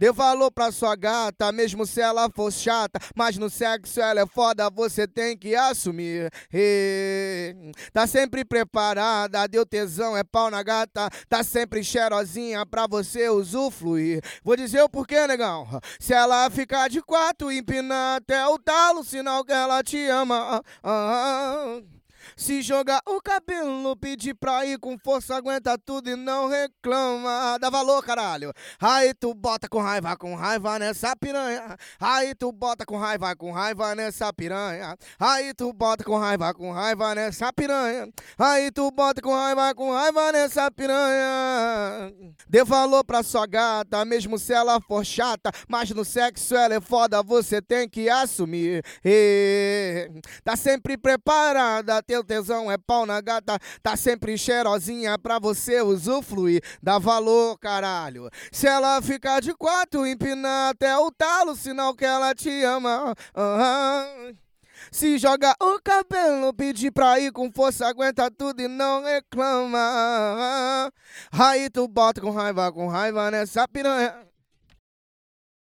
Dê valor pra sua gata, mesmo se ela for chata. Mas no sexo ela é foda, você tem que assumir. E... Tá sempre preparada, deu tesão, é pau na gata. Tá sempre cheirosinha pra você usufruir. Vou dizer o porquê, negão. Se ela ficar de quatro, empinar até o talo, sinal que ela te ama. Ah, ah. Se jogar o cabelo, pedir pra ir com força, aguenta tudo e não reclama. Dá valor, caralho. Aí tu bota com raiva, com raiva nessa piranha. Aí tu bota com raiva, com raiva nessa piranha. Aí tu bota com raiva, com raiva nessa piranha. Aí tu bota com raiva, com raiva nessa piranha. Dê valor pra sua gata, mesmo se ela for chata. Mas no sexo ela é foda, você tem que assumir. E tá sempre preparada, teu tesão é pau na gata, tá sempre cheirosinha pra você usufruir. Dá valor, caralho. Se ela ficar de quatro, empinar até o talo, sinal que ela te ama. Uhum. Se joga o cabelo, pedir pra ir com força, aguenta tudo e não reclama. Aí tu bota com raiva, com raiva nessa piranha.